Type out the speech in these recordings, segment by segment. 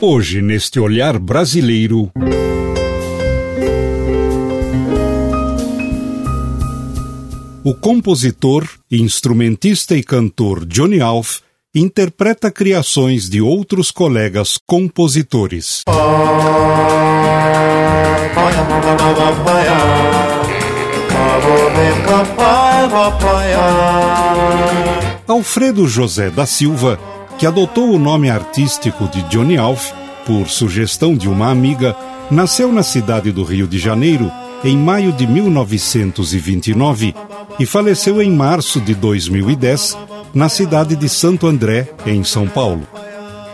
Hoje, neste olhar brasileiro. O compositor, instrumentista e cantor Johnny Alf interpreta criações de outros colegas compositores. Alfredo José da Silva, que adotou o nome artístico de Johnny Alf por sugestão de uma amiga, nasceu na cidade do Rio de Janeiro em maio de 1929 e faleceu em março de 2010 na cidade de Santo André, em São Paulo.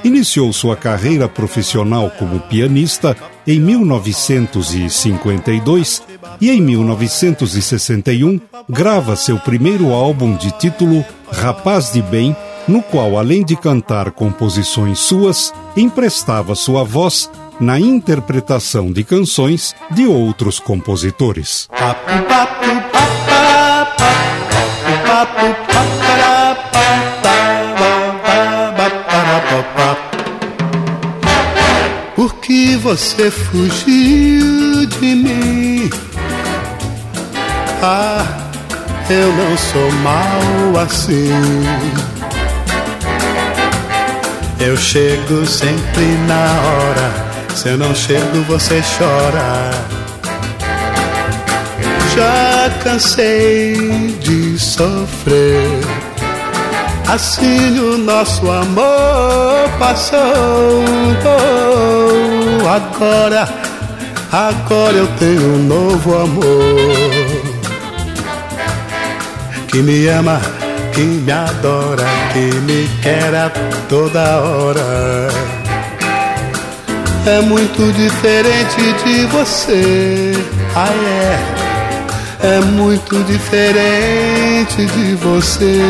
Iniciou sua carreira profissional como pianista em 1952 e em 1961 grava seu primeiro álbum de título Rapaz de Bem, no qual, além de cantar composições suas, emprestava sua voz na interpretação de canções de outros compositores. Por que você fugiu de mim? Ah, eu não sou mal assim. Eu chego sempre na hora. Se eu não chego, você chora. Já cansei de sofrer. Assim o nosso amor passou. agora, agora eu tenho um novo amor que me ama, que me adora, que me quer a toda hora. É muito diferente de você, ah é, é muito diferente de você.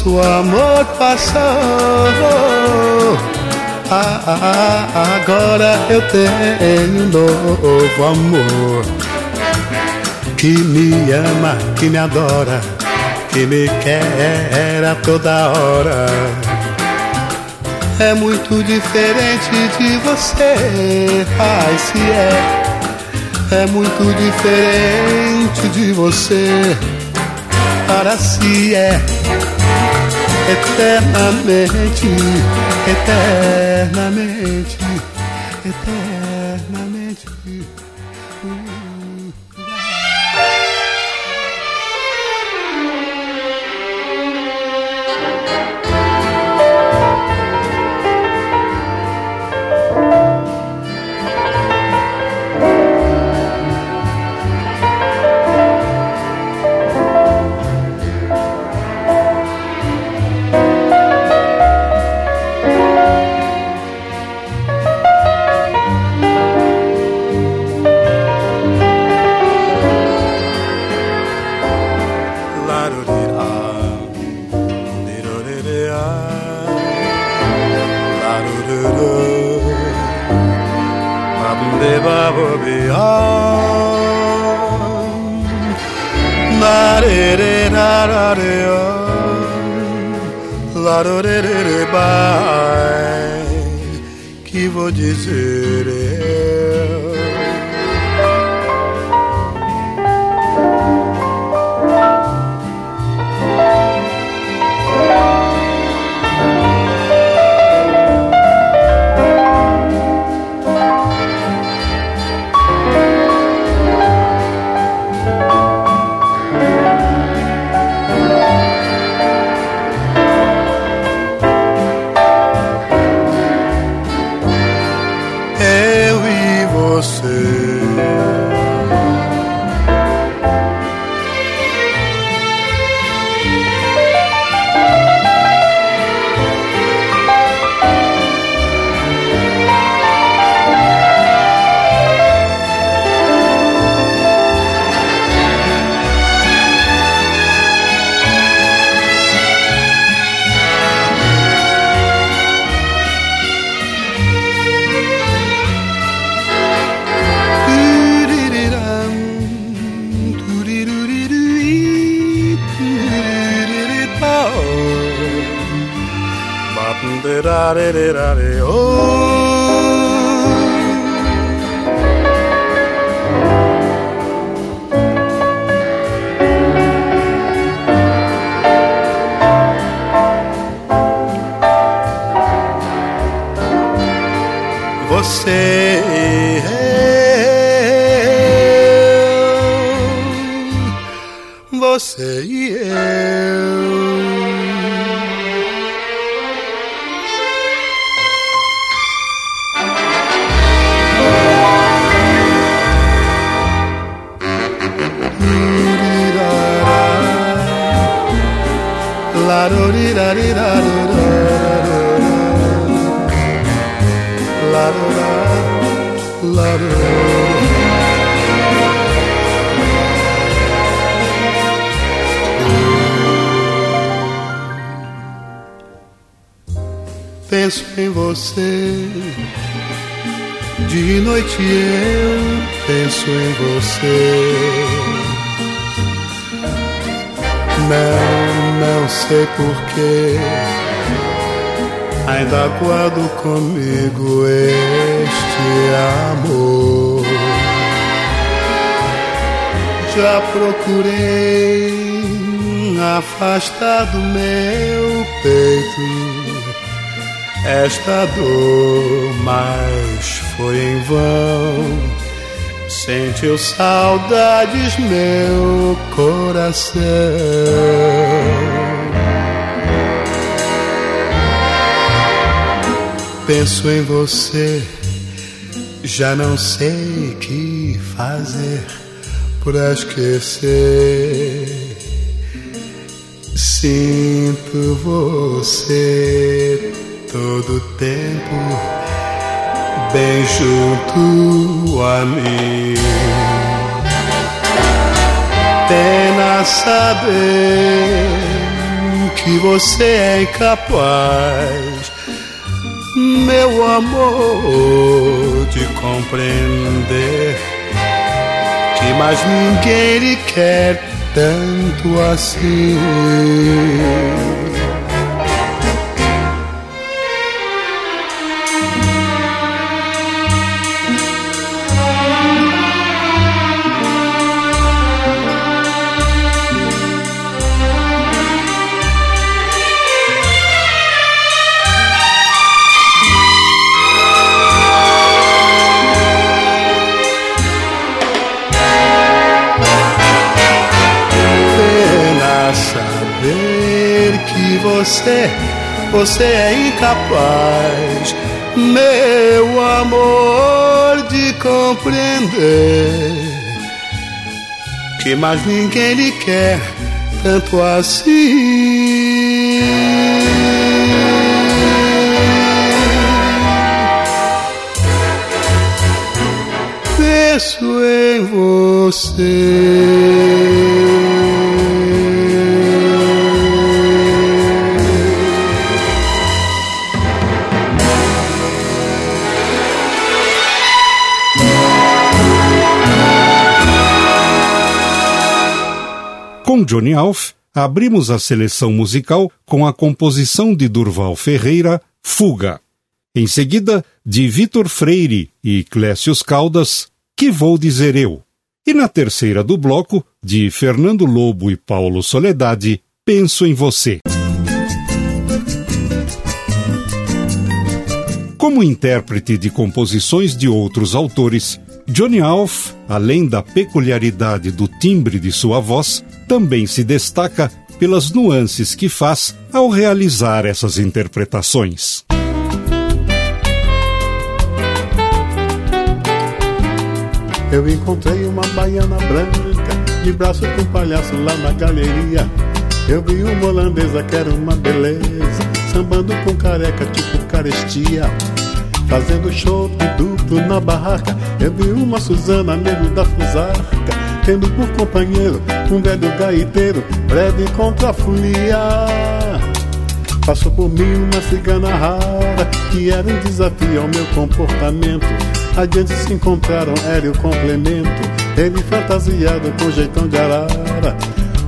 Nosso amor passou. Ah, ah, ah, agora eu tenho um novo amor que me ama, que me adora, que me quer a toda hora. É muito diferente de você, ai se é. É muito diferente de você para si é eternamente, eternamente, eternamente. Que vou dizer Penso em você. De noite eu penso em você. Não, não sei porquê Ainda guardo comigo este amor. Já procurei afastar do meu peito esta dor, mas foi em vão. Sentiu saudades meu coração. Penso em você, já não sei que fazer pra esquecer. Sinto você todo tempo bem junto a mim. Pena saber que você é incapaz, meu amor, de compreender que mais ninguém lhe quer tanto assim. Você, você é incapaz, meu amor, de compreender que mais ninguém lhe quer tanto assim. Penso em você. Johnny Alf, abrimos a seleção musical com a composição de Durval Ferreira, Fuga. Em seguida, de Vitor Freire e Clécius Caldas, Que Vou Dizer Eu. E na terceira do bloco, de Fernando Lobo e Paulo Soledade, Penso em Você. Como intérprete de composições de outros autores, Johnny Alf, além da peculiaridade do timbre de sua voz, também se destaca pelas nuances que faz ao realizar essas interpretações. Eu encontrei uma baiana branca, de braço com palhaço lá na galeria. Eu vi uma holandesa que era uma beleza, sambando com careca tipo carestia. Fazendo show duplo na barraca, eu vi uma Suzana, nego da fusarca, tendo por companheiro um velho gaiteiro, breve contra a folia. Passou por mim uma cigana rara, que era um desafio ao meu comportamento. Adiante se encontraram era o complemento, ele fantasiado com jeitão de arara.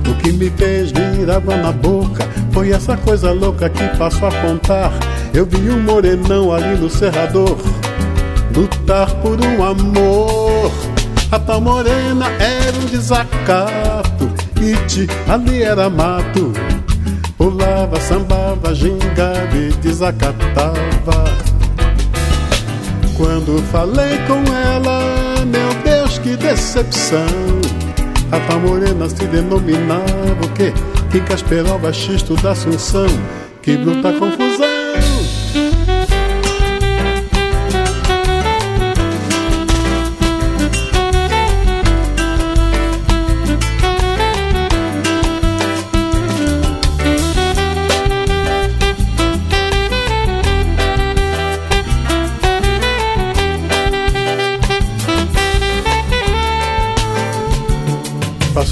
O que me fez vir água na boca foi essa coisa louca que passo a contar. Eu vi um morenão ali no cerrador lutar por um amor. A tal morena era um desacato, te ali era mato. Pulava, sambava, gingava e desacatava. Quando falei com ela, meu Deus, que decepção. A tal morena se denominava o quê? Que Casperova, xisto da Assunção. Que bruta confusão.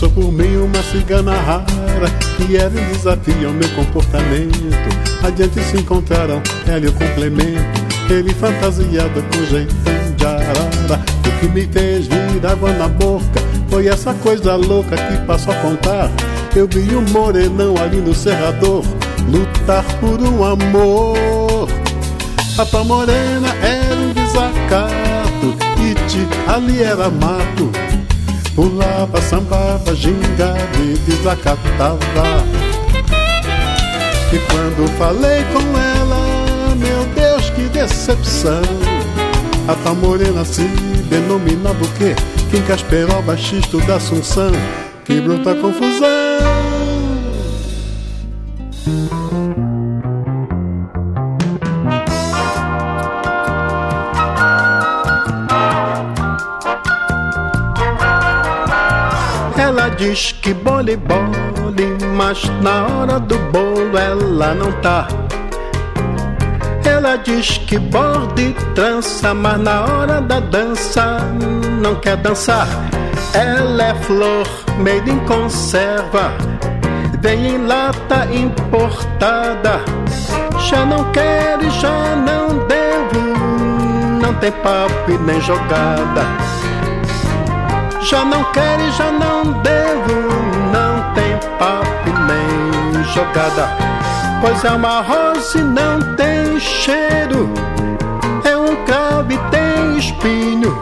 Passou por mim uma cigana rara Que era um desafio ao meu comportamento. Adiante se encontraram ela e o complemento. Ele fantasiado com jeitão de arara. O que me fez vir água na boca Foi essa coisa louca que passou a contar. Eu vi um morenão ali no cerrador Lutar por um amor. A tua morena era um desacato E ali era mato Pulava, sambava, gingava e desacatava. E quando falei com ela, meu Deus, que decepção. A tal morena se denominava o quê? Quem casperou baixista da Assunção. Que bruta confusão diz que bole bole, mas na hora do bolo ela não tá. Ela diz que borde trança, mas na hora da dança não quer dançar. Ela é flor made em conserva, vem em lata importada. Já não quero e já não devo, não tem papo e nem jogada. Já não quero e já não devo, não tem papo nem jogada. Pois é uma rosa e não tem cheiro, é um cravo e tem espinho.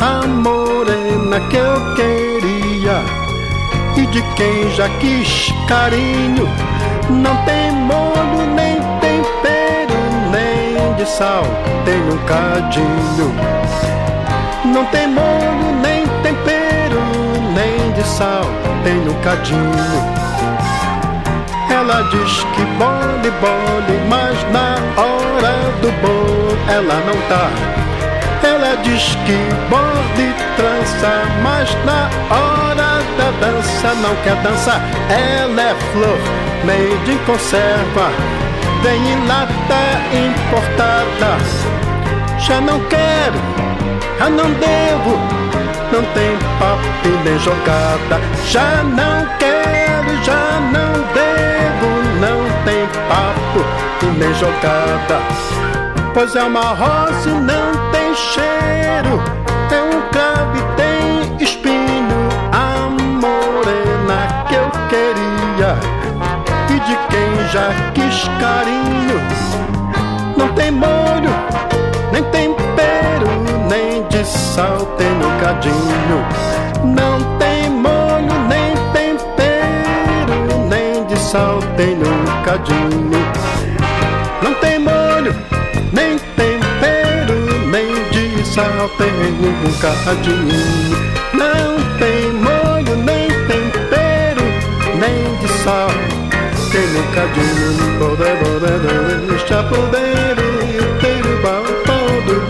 A morena que eu queria e de quem já quis carinho. Não tem molho, nem tempero, nem de sal, tem um cadinho. Não tem molho, sal, tem no cadinho. Ela diz que bole, bole, mas na hora do bolo ela não tá. Ela diz que borde trança, mas na hora da dança não quer dançar. Ela é flor, meio de conserva, vem em lata importada. Já não quero, já não devo não tem papo nem jogada. Já não quero, já não devo, não tem papo e nem jogada. Pois é uma rosa e não tem cheiro, é um cravo e tem espinho. A morena que eu queria e de quem já quis carinho. Tem cadinho. Não tem molho, nem tempero, nem de sal tem no cadinho. Não tem molho, nem tempero, nem de sal tem no cadinho. Não tem molho, nem tempero, nem de sal tem no cadinho. Poder, poder, deixa poder, ter o balcão do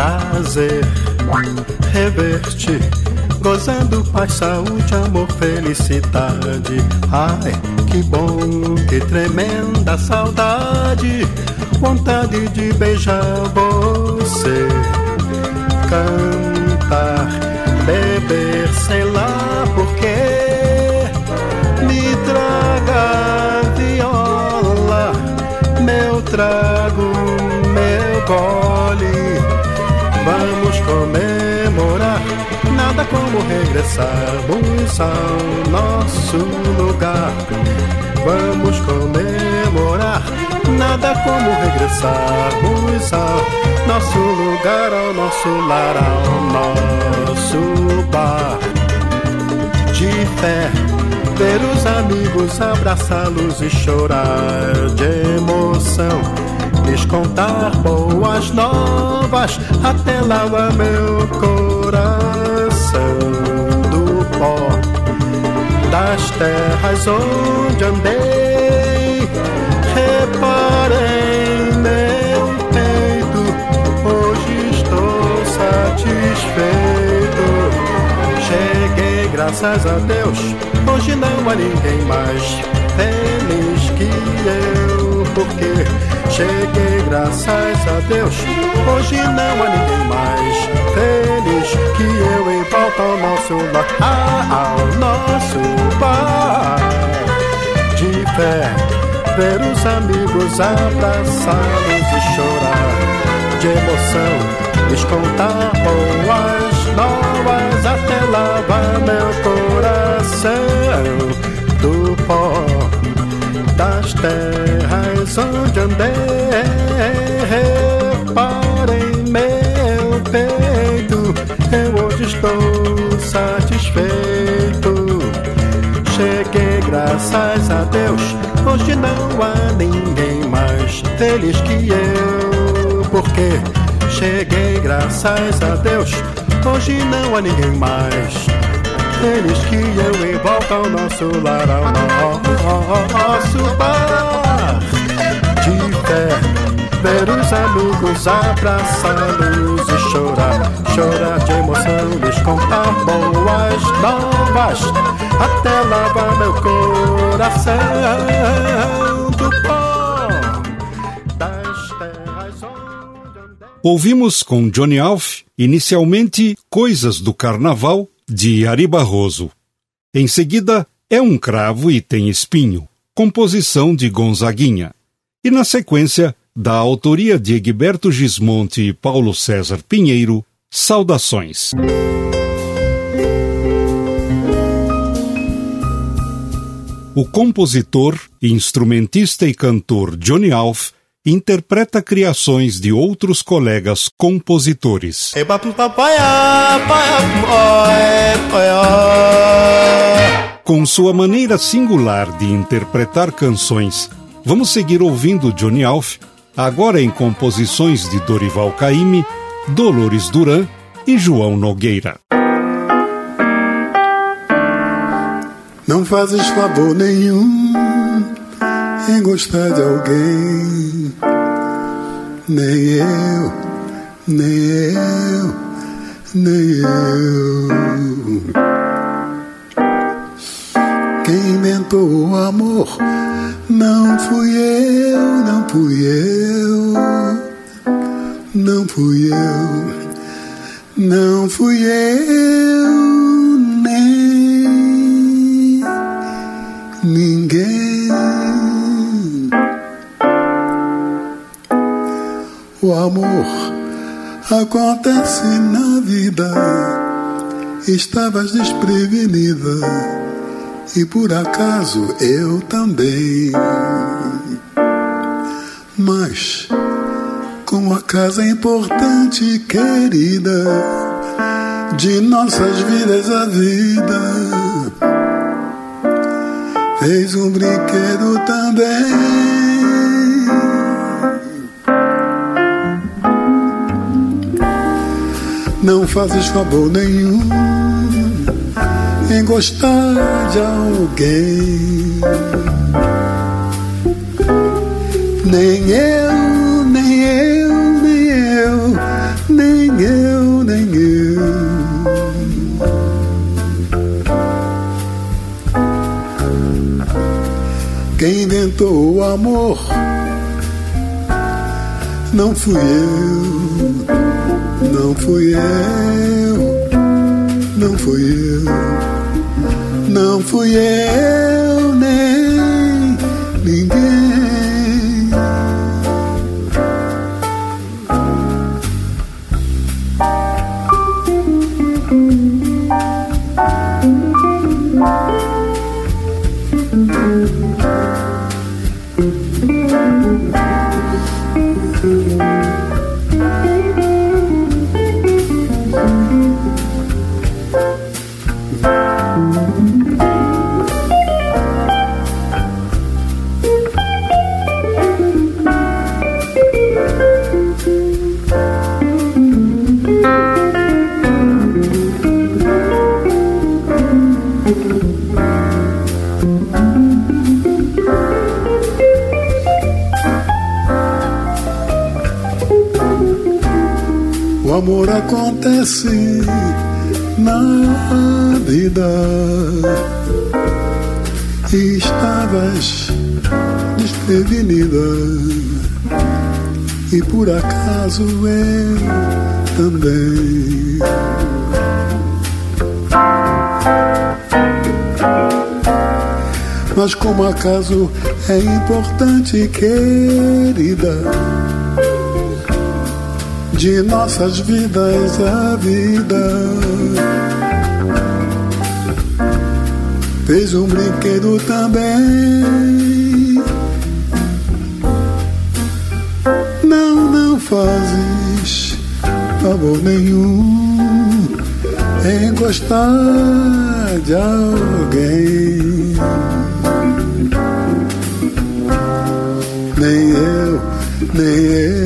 prazer rever-te, gozando paz, saúde, amor, felicidade. Ai, que bom, que tremenda saudade, vontade de beijar você cantar, beber, sei lá porquê. Me traga viola, meu trago, meu gole. Comemorar, nada como regressarmos ao nosso lugar. Vamos comemorar, nada como regressarmos ao nosso lugar, ao nosso lar, ao nosso bar. De fé, ver os amigos, abraçá-los e chorar de emoção. Contar boas novas, até lava meu coração do pó das terras onde andei. Reparei meu peito, hoje estou satisfeito. Cheguei, graças a Deus, hoje não há ninguém mais feliz que eu, porque cheguei, graças a Deus, hoje não há ninguém mais feliz que eu em volta ao nosso lar, ao nosso bar. De fé, ver os amigos abraçados e chorar. De emoção, lhes contar boas novas até lavar meu coração do pó das terras onde andei. Reparem meu peito, eu hoje estou satisfeito. Cheguei, graças a Deus, hoje não há ninguém mais feliz que eu. Porque cheguei, graças a Deus, hoje não há ninguém mais feliz que eu volta ao nosso lar, ao nosso bar de fé. Ver os amigos abraçá-los e chorar, chorar de emoção, lhes contar boas novas, até lavar meu coração do pó das terras onde. Ouvimos com Johnny Alf, inicialmente Coisas do Carnaval, de Ari Barroso. Em seguida, É um Cravo e Tem Espinho, composição de Gonzaguinha. E na sequência, da autoria de Egberto Gismonte e Paulo César Pinheiro, Saudações. O compositor, instrumentista e cantor Johnny Alf interpreta criações de outros colegas compositores. Com sua maneira singular de interpretar canções, vamos seguir ouvindo Johnny Alf, agora em composições de Dorival Caymmi, Dolores Duran e João Nogueira. Não fazes favor nenhum em gostar de alguém, nem eu, nem eu, nem eu. Quem inventou o amor não fui eu, não fui eu, não fui eu, não fui eu, nem ninguém. Amor acontece na vida. Estavas desprevenida e por acaso eu também. Mas, como a casa importante, querida, de nossas vidas a vida, fez um brinquedo também. Não fazes favor nenhum em gostar de alguém. Nem eu, nem eu, nem eu, nem eu, nem eu. Quem inventou o amor não fui eu Não fui eu, não fui eu, não fui eu nem ninguém. Amor acontece na vida. E estavas desprevenida. E por acaso eu também. Mas como acaso é importante, querida de nossas vidas a vida. Fez um brinquedo também. Não, não fazes favor nenhum em gostar de alguém. Nem eu, nem eu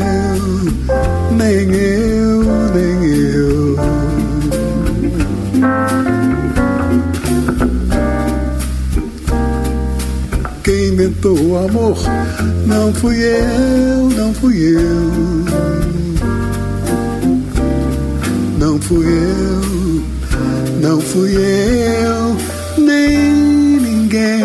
amor não fui eu, não fui eu. Não fui eu, não fui eu, nem ninguém.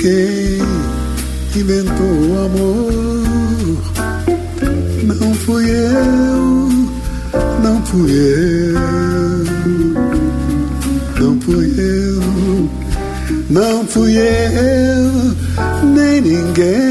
Quem inventou o amor. Não fui eu, não fui eu, fui eu, nem ninguém,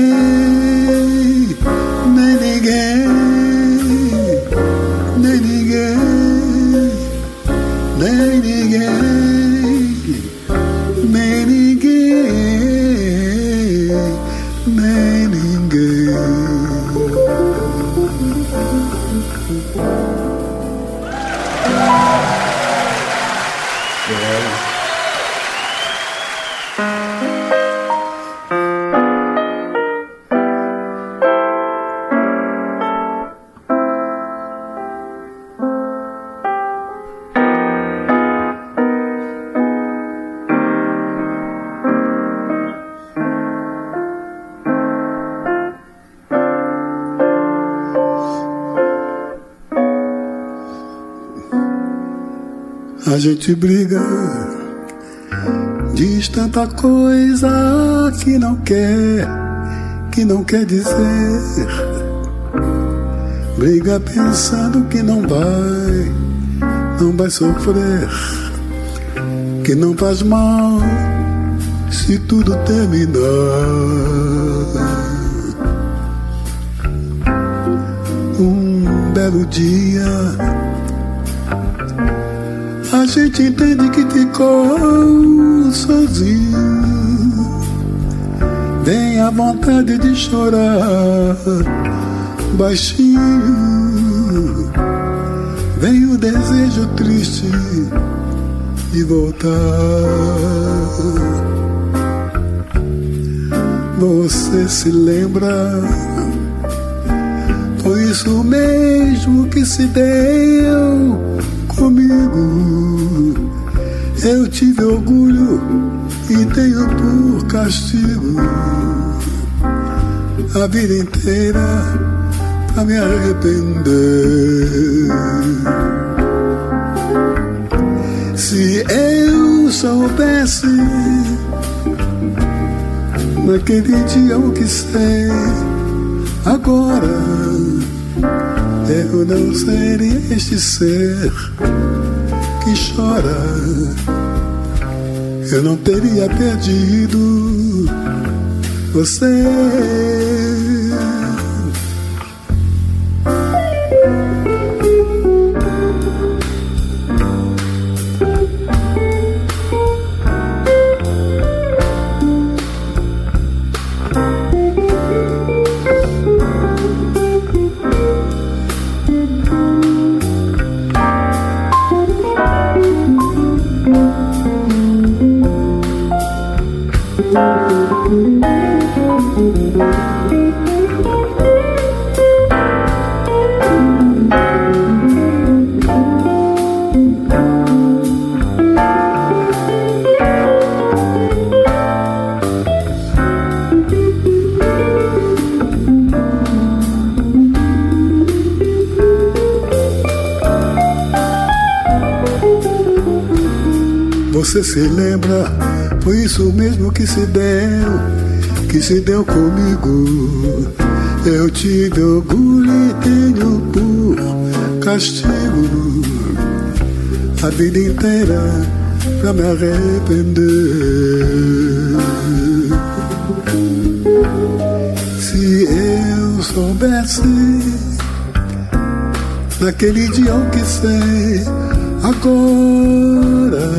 gente briga, diz tanta coisa que não quer, que não quer dizer. Briga pensando que não vai, não vai sofrer, que não faz mal se tudo terminar. Um belo dia gente entende que ficou sozinho. Vem a vontade de chorar baixinho. Vem o desejo triste de voltar. Você se lembra? Foi isso mesmo que se deu comigo. Eu tive orgulho e tenho por castigo a vida inteira pra me arrepender. Se eu soubesse naquele dia o que sei, Agora eu não seria este ser que chora. Eu não teria perdido você. Você se lembra? Foi isso mesmo que se deu, que se deu comigo. Eu tive orgulho e tenho por castigo a vida inteira pra me arrepender. Se eu soubesse naquele dia o que sei agora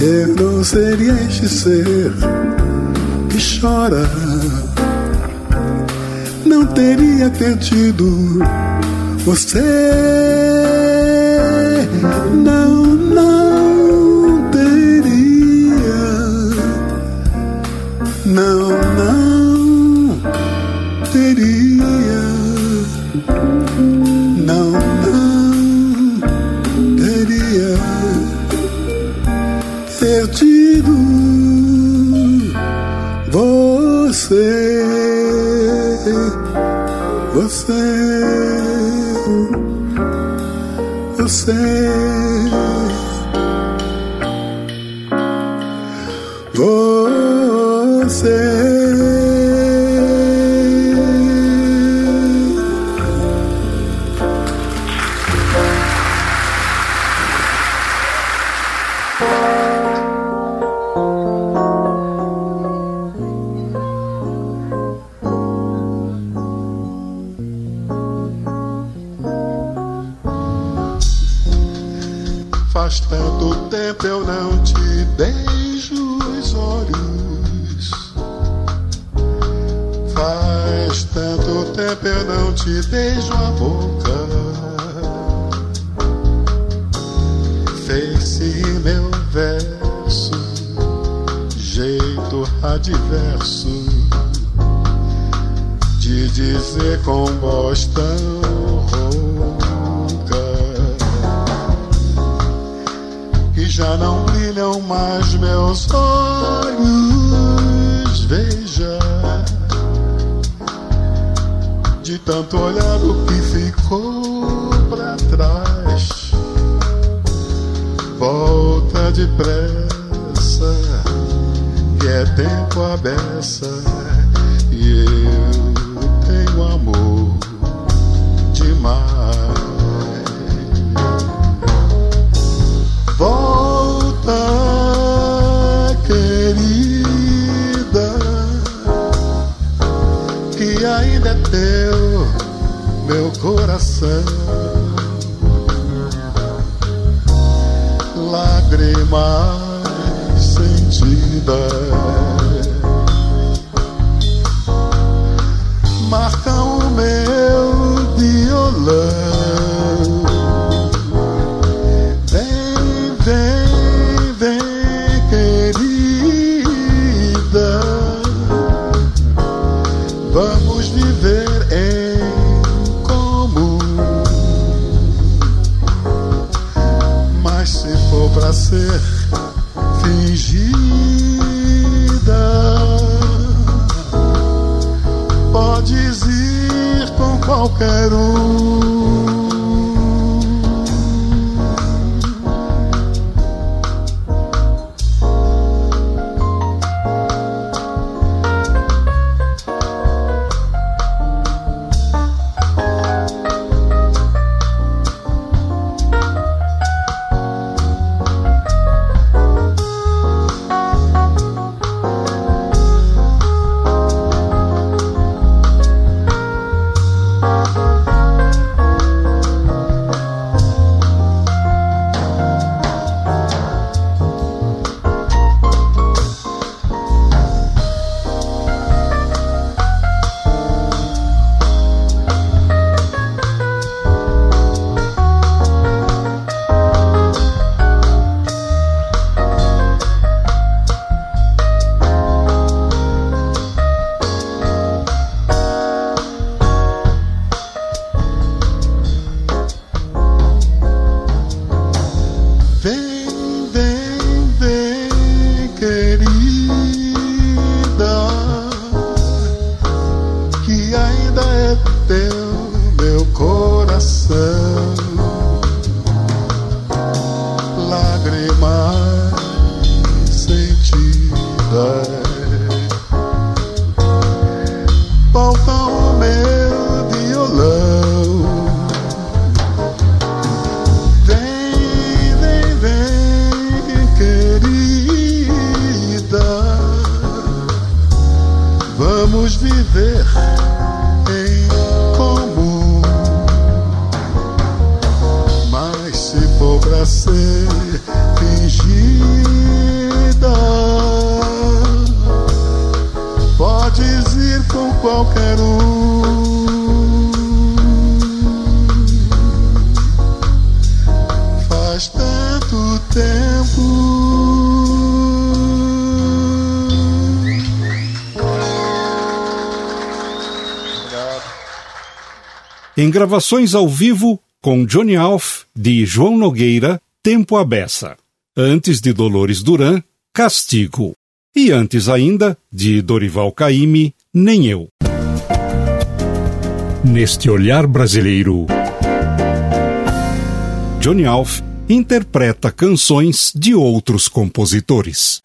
eu não seria este ser que chora. Não teria perdido você. Não, não depressa, que é tempo a beça, e eu tenho amor demais. Volta, querida, que ainda é teu meu coração. querem mais sentida. Marcam o meu violão. Gravações ao vivo, com Johnny Alf, de João Nogueira, Tempo a Beça. Antes de Dolores Duran, Castigo. E antes ainda, de Dorival Caymmi, Nem Eu. Neste olhar brasileiro, Johnny Alf interpreta canções de outros compositores.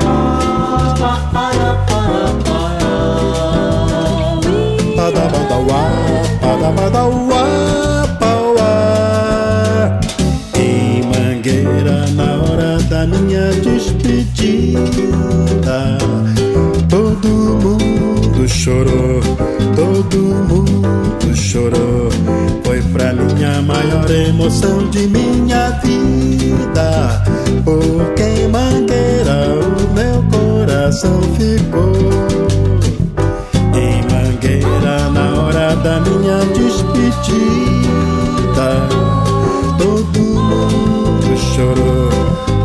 Em Mangueira, na hora da minha despedida, todo mundo chorou, todo mundo chorou. Foi pra minha maior emoção de minha vida, porque em Mangueira o meu coração ficou. Da minha despedida, todo mundo chorou,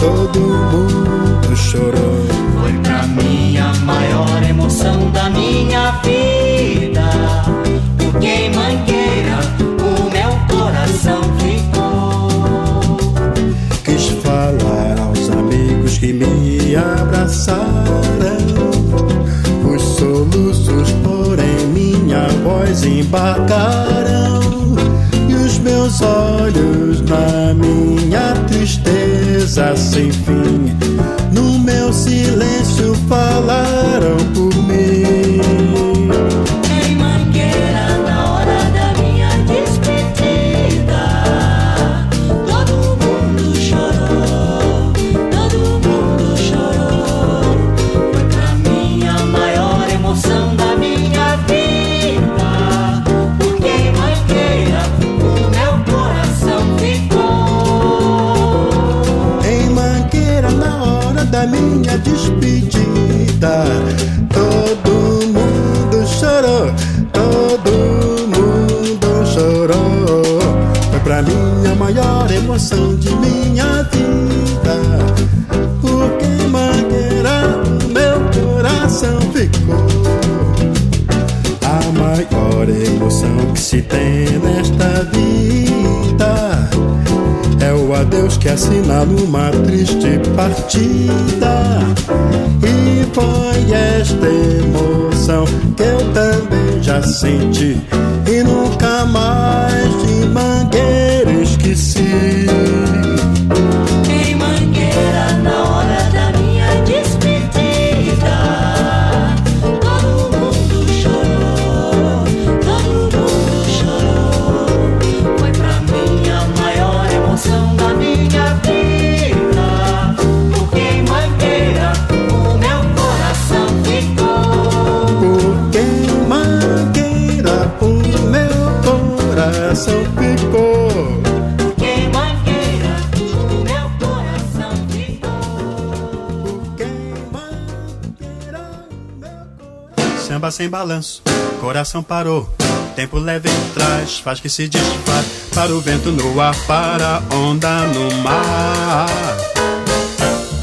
todo mundo chorou. Foi pra mim a maior emoção da minha vida. Porque em Mangueira o meu coração ficou. Quis falar aos amigos que me abraçaram. Os soluços, minha voz embarcaram. E os meus olhos na minha tristeza sem fim. No meu silêncio falaram por mim. Assinala uma triste partida. E foi esta emoção que eu também já senti e nunca mais sem balanço, coração parou. Tempo leve em trás, faz que se desfaz. Para o vento no ar, para a onda no mar.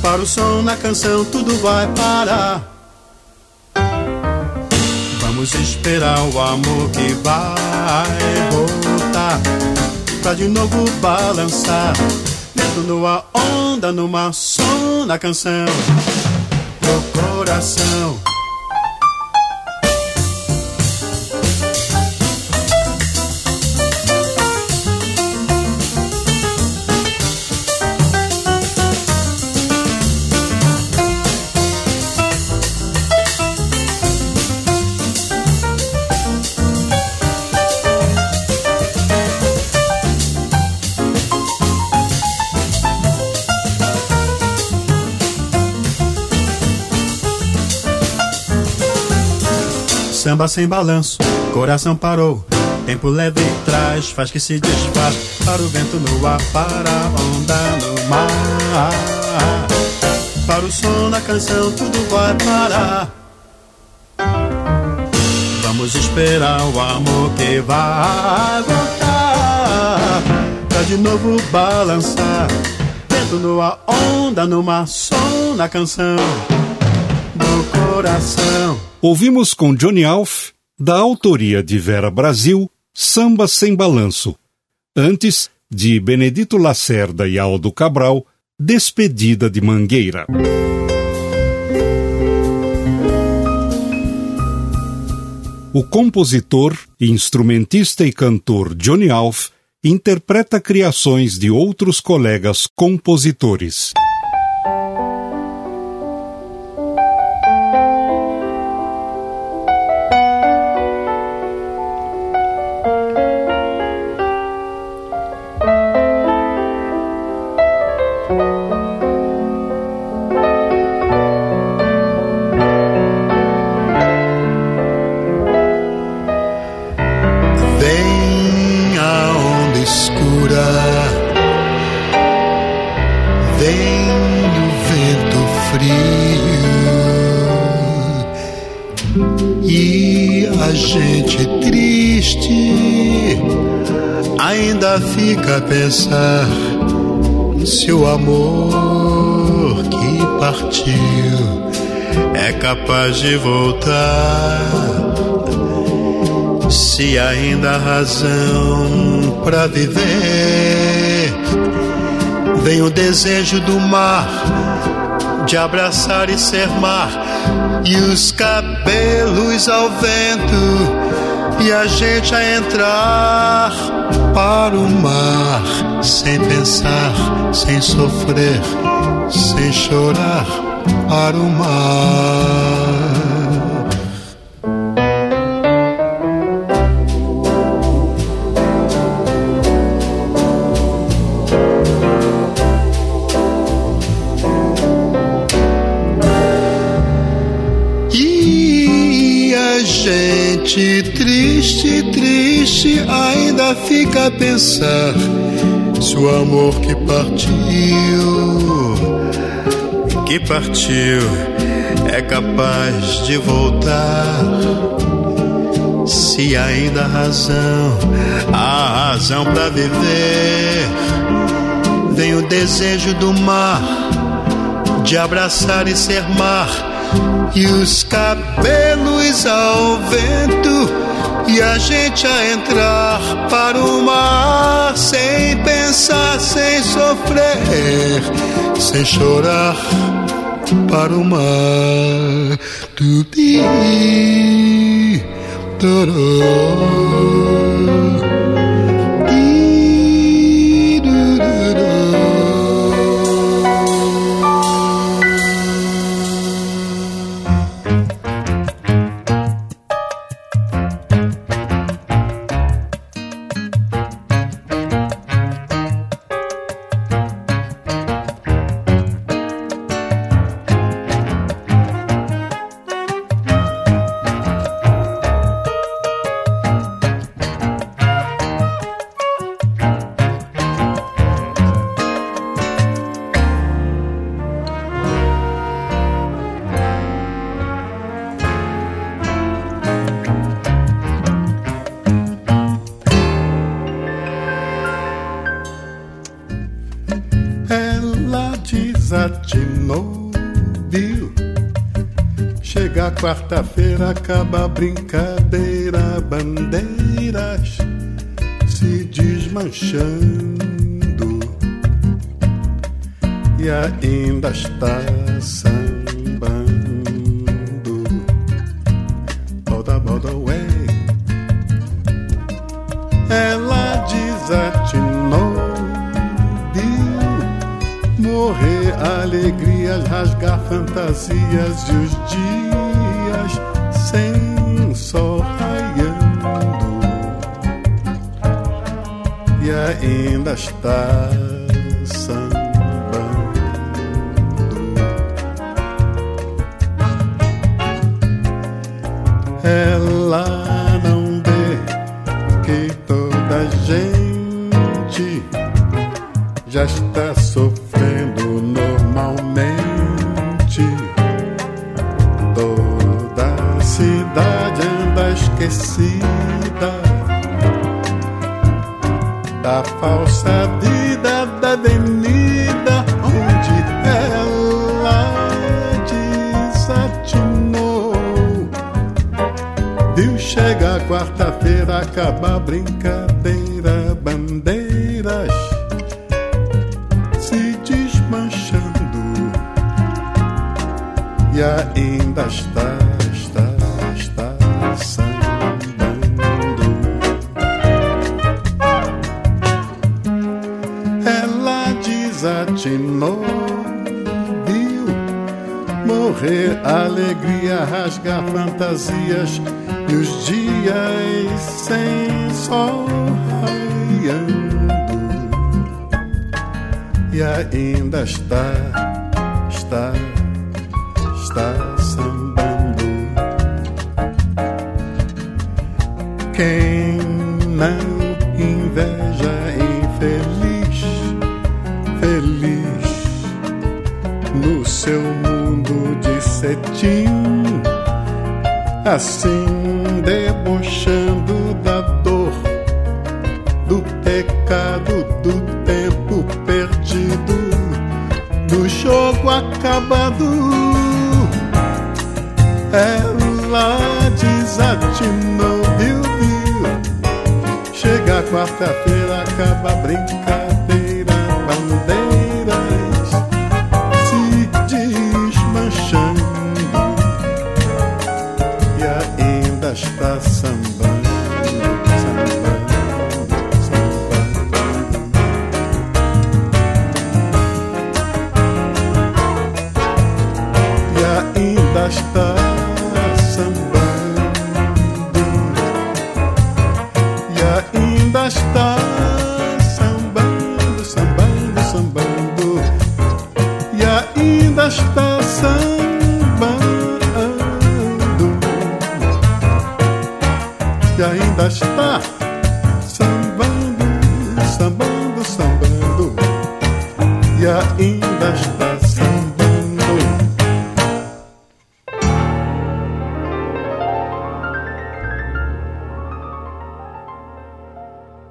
Para o som na canção, tudo vai parar. Vamos esperar o amor que vai voltar. Pra de novo balançar. Vento no ar, onda no mar, som na canção. No coração. Samba sem balanço, coração parou. Tempo leve traz, faz que se desfaz. Para o vento no ar, para a onda no mar. Para o som da canção tudo vai parar. Vamos esperar o amor que vai voltar. Pra de novo balançar. Vento no ar, onda no mar Som na canção do coração Ouvimos com Johnny Alf, da autoria de Vera Brasil, Samba Sem Balanço. Antes, de Benedito Lacerda e Aldo Cabral, Despedida de Mangueira. O compositor, instrumentista e cantor Johnny Alf interpreta criações de outros colegas compositores. Fica a pensar se o amor que partiu. É capaz de voltar. Se ainda há razão pra viver, vem o desejo do mar de abraçar e ser mar, e os cabelos ao vento, e a gente a entrar para o mar, sem pensar, sem sofrer, sem chorar, para o mar. Fica a pensar se o amor que partiu, que partiu, é capaz de voltar. Se ainda há razão, há razão pra viver, vem o desejo do mar de abraçar e ser mar, e os cabelos ao vento, e a gente a entrar para o mar, sem pensar, sem sofrer, sem chorar, para o mar. Tupi, toró. Acaba a brincadeira, bandeiras se desmanchando e ainda está sambando. Boda, boda, way. Ela desatinou, viu? Morrer alegrias, rasgar fantasias e os dias sem sol raiando. E ainda está sambando. Ela raiando. E ainda está, está, está sambando. Quem não inveja infeliz, feliz no seu mundo de cetim, assim acabado. Ela desatinou, viu, viu? Chega quarta-feira, acaba a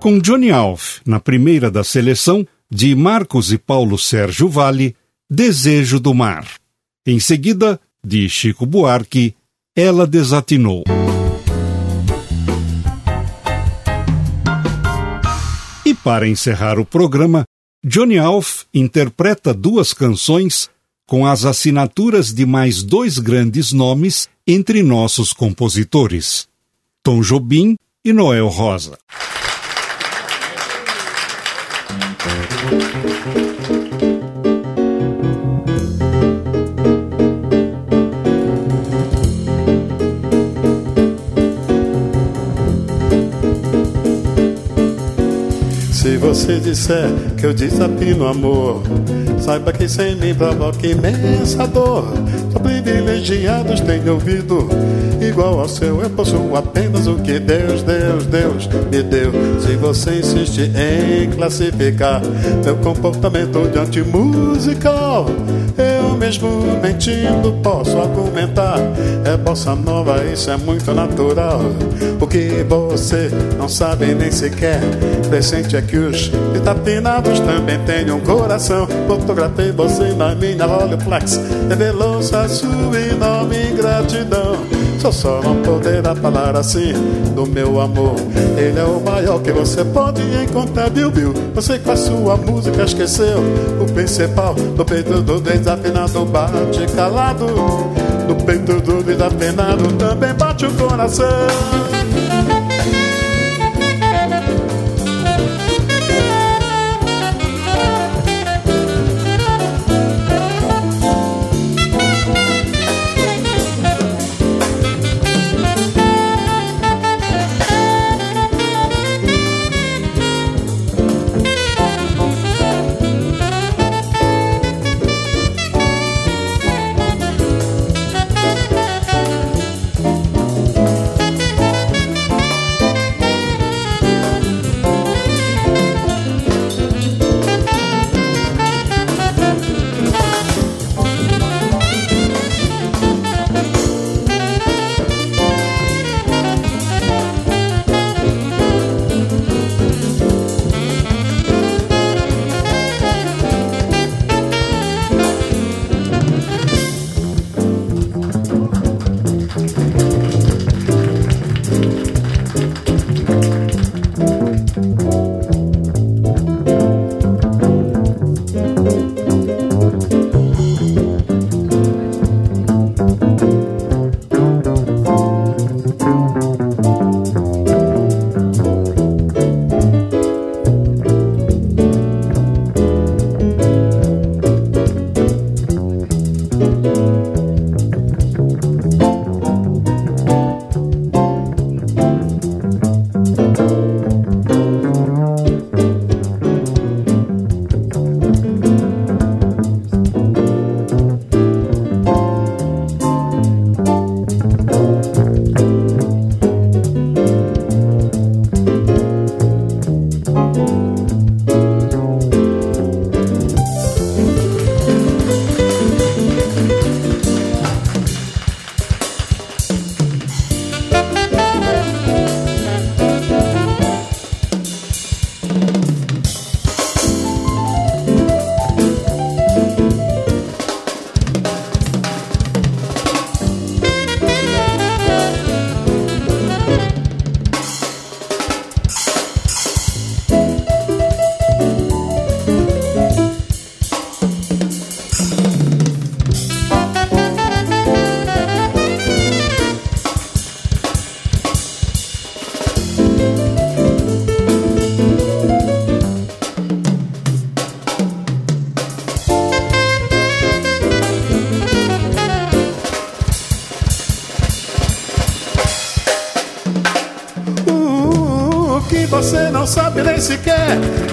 Com Johnny Alf na primeira da seleção, de Marcos e Paulo Sérgio Vale, Desejo do Mar. Em seguida, de Chico Buarque, Ela Desatinou. E para encerrar o programa, Johnny Alf interpreta duas canções com as assinaturas de mais dois grandes nomes entre nossos compositores: Tom Jobim e Noel Rosa. Música Se você disser que eu desafio no amor, saiba que sem mim provoca imensa dor. Só privilegiados têm ouvido, igual ao seu, eu possuo apenas o que Deus, Deus, Deus me deu. Se você insiste em classificar meu comportamento diante musical, eu mesmo mentindo posso argumentar. É bossa nova, isso é muito natural. O que você não sabe nem sequer presente é que os vitapinados também têm um coração. Fotografei você na minha Rolleiflex, revelou sua sua enorme ingratidão. Só só não poderá falar assim do meu amor. Ele é o maior que você pode encontrar, Bill Bill. Você que faz sua música esqueceu o principal do peito do desafinado bate calado. No peito do desafinado também bate o coração.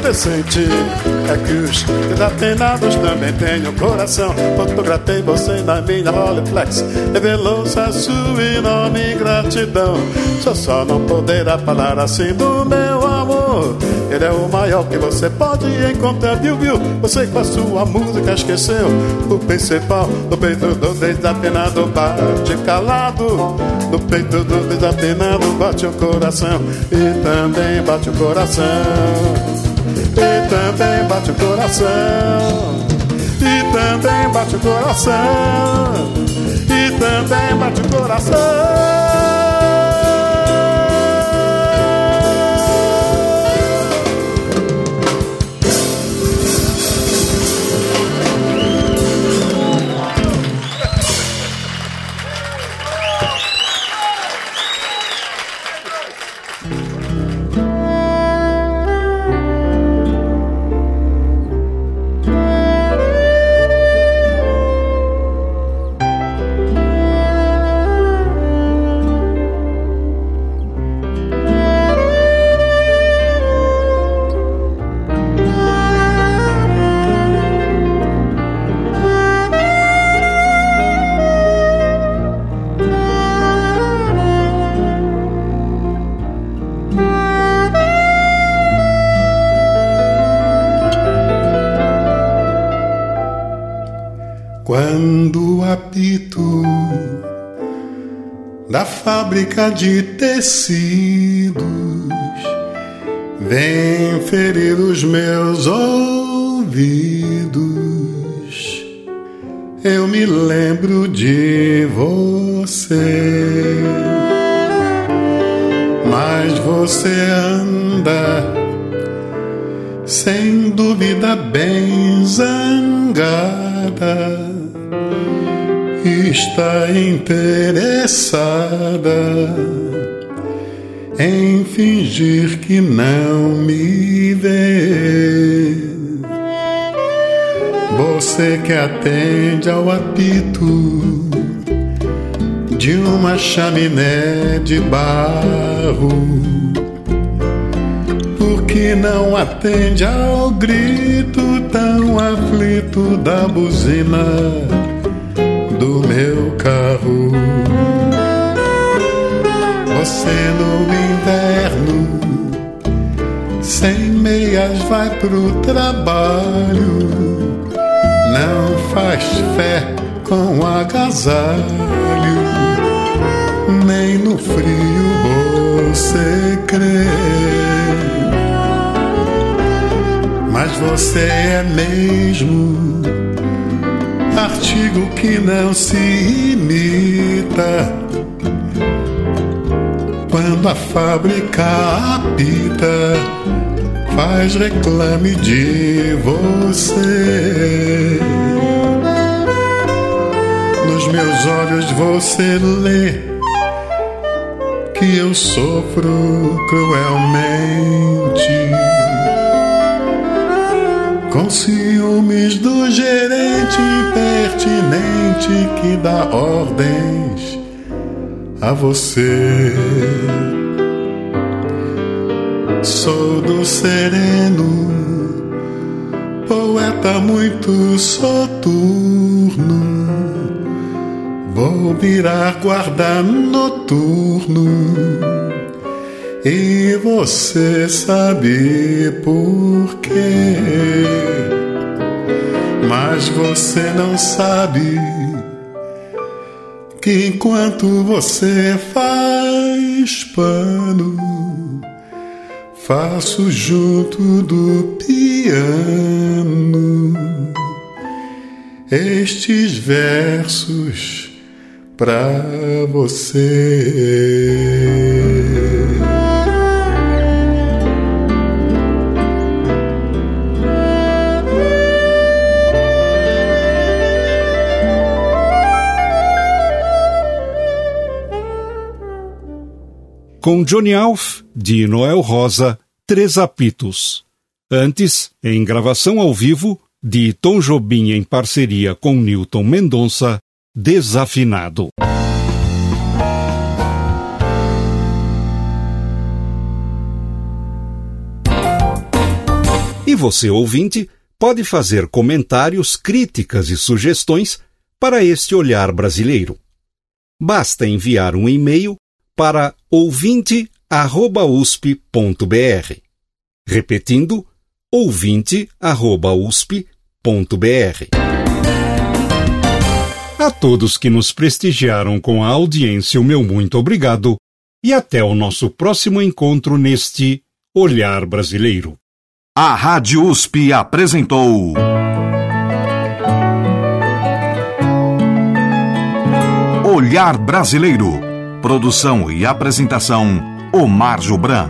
É que os desafinados também têm um coração. Fotografei você na minha Rolleiflex, revelou-se a sua enorme gratidão. Só só não poderá falar assim do meu amor. Ele é o maior que você pode encontrar, viu, viu? Você com a sua música esqueceu o principal. No peito do desafinado bate calado. No peito do desafinado bate o coração. E também bate o coração. Também bate o coração. E também bate o coração. E também bate o coração. Fábrica de tecidos. Vem ferir os meus ouvidos, eu me lembro de você. Mas você anda sem dúvida bem interessada em fingir que não me vê. Você que atende ao apito de uma chaminé de barro. Por que não atende ao grito tão aflito da buzina? Carro. Você no inverno, sem meias, vai pro trabalho. Não faz fé com agasalho, nem no frio você crê. Mas você é mesmo artigo que não se imita. Quando a fábrica apita, faz reclame de você. Nos meus olhos você lê que eu sofro cruelmente com ciúmes do gerente impertinente que dá ordens a você. Sou do sereno, poeta muito soturno. Vou virar guarda noturno e você sabe por quê. Mas você não sabe que enquanto você faz pano, faço junto do piano estes versos pra você. Com Johnny Alf, de Noel Rosa, Três Apitos. Antes, em gravação ao vivo, de Tom Jobim em parceria com Newton Mendonça, Desafinado. E você, ouvinte, pode fazer comentários, críticas e sugestões para este olhar brasileiro. Basta enviar um e-mail para ouvinte@usp.br. Repetindo, ouvinte@usp.br. A todos que nos prestigiaram com a audiência, o meu muito obrigado e até o nosso próximo encontro neste Olhar Brasileiro. A Rádio USP apresentou. Olhar Brasileiro. Produção e apresentação: Omar Jobran.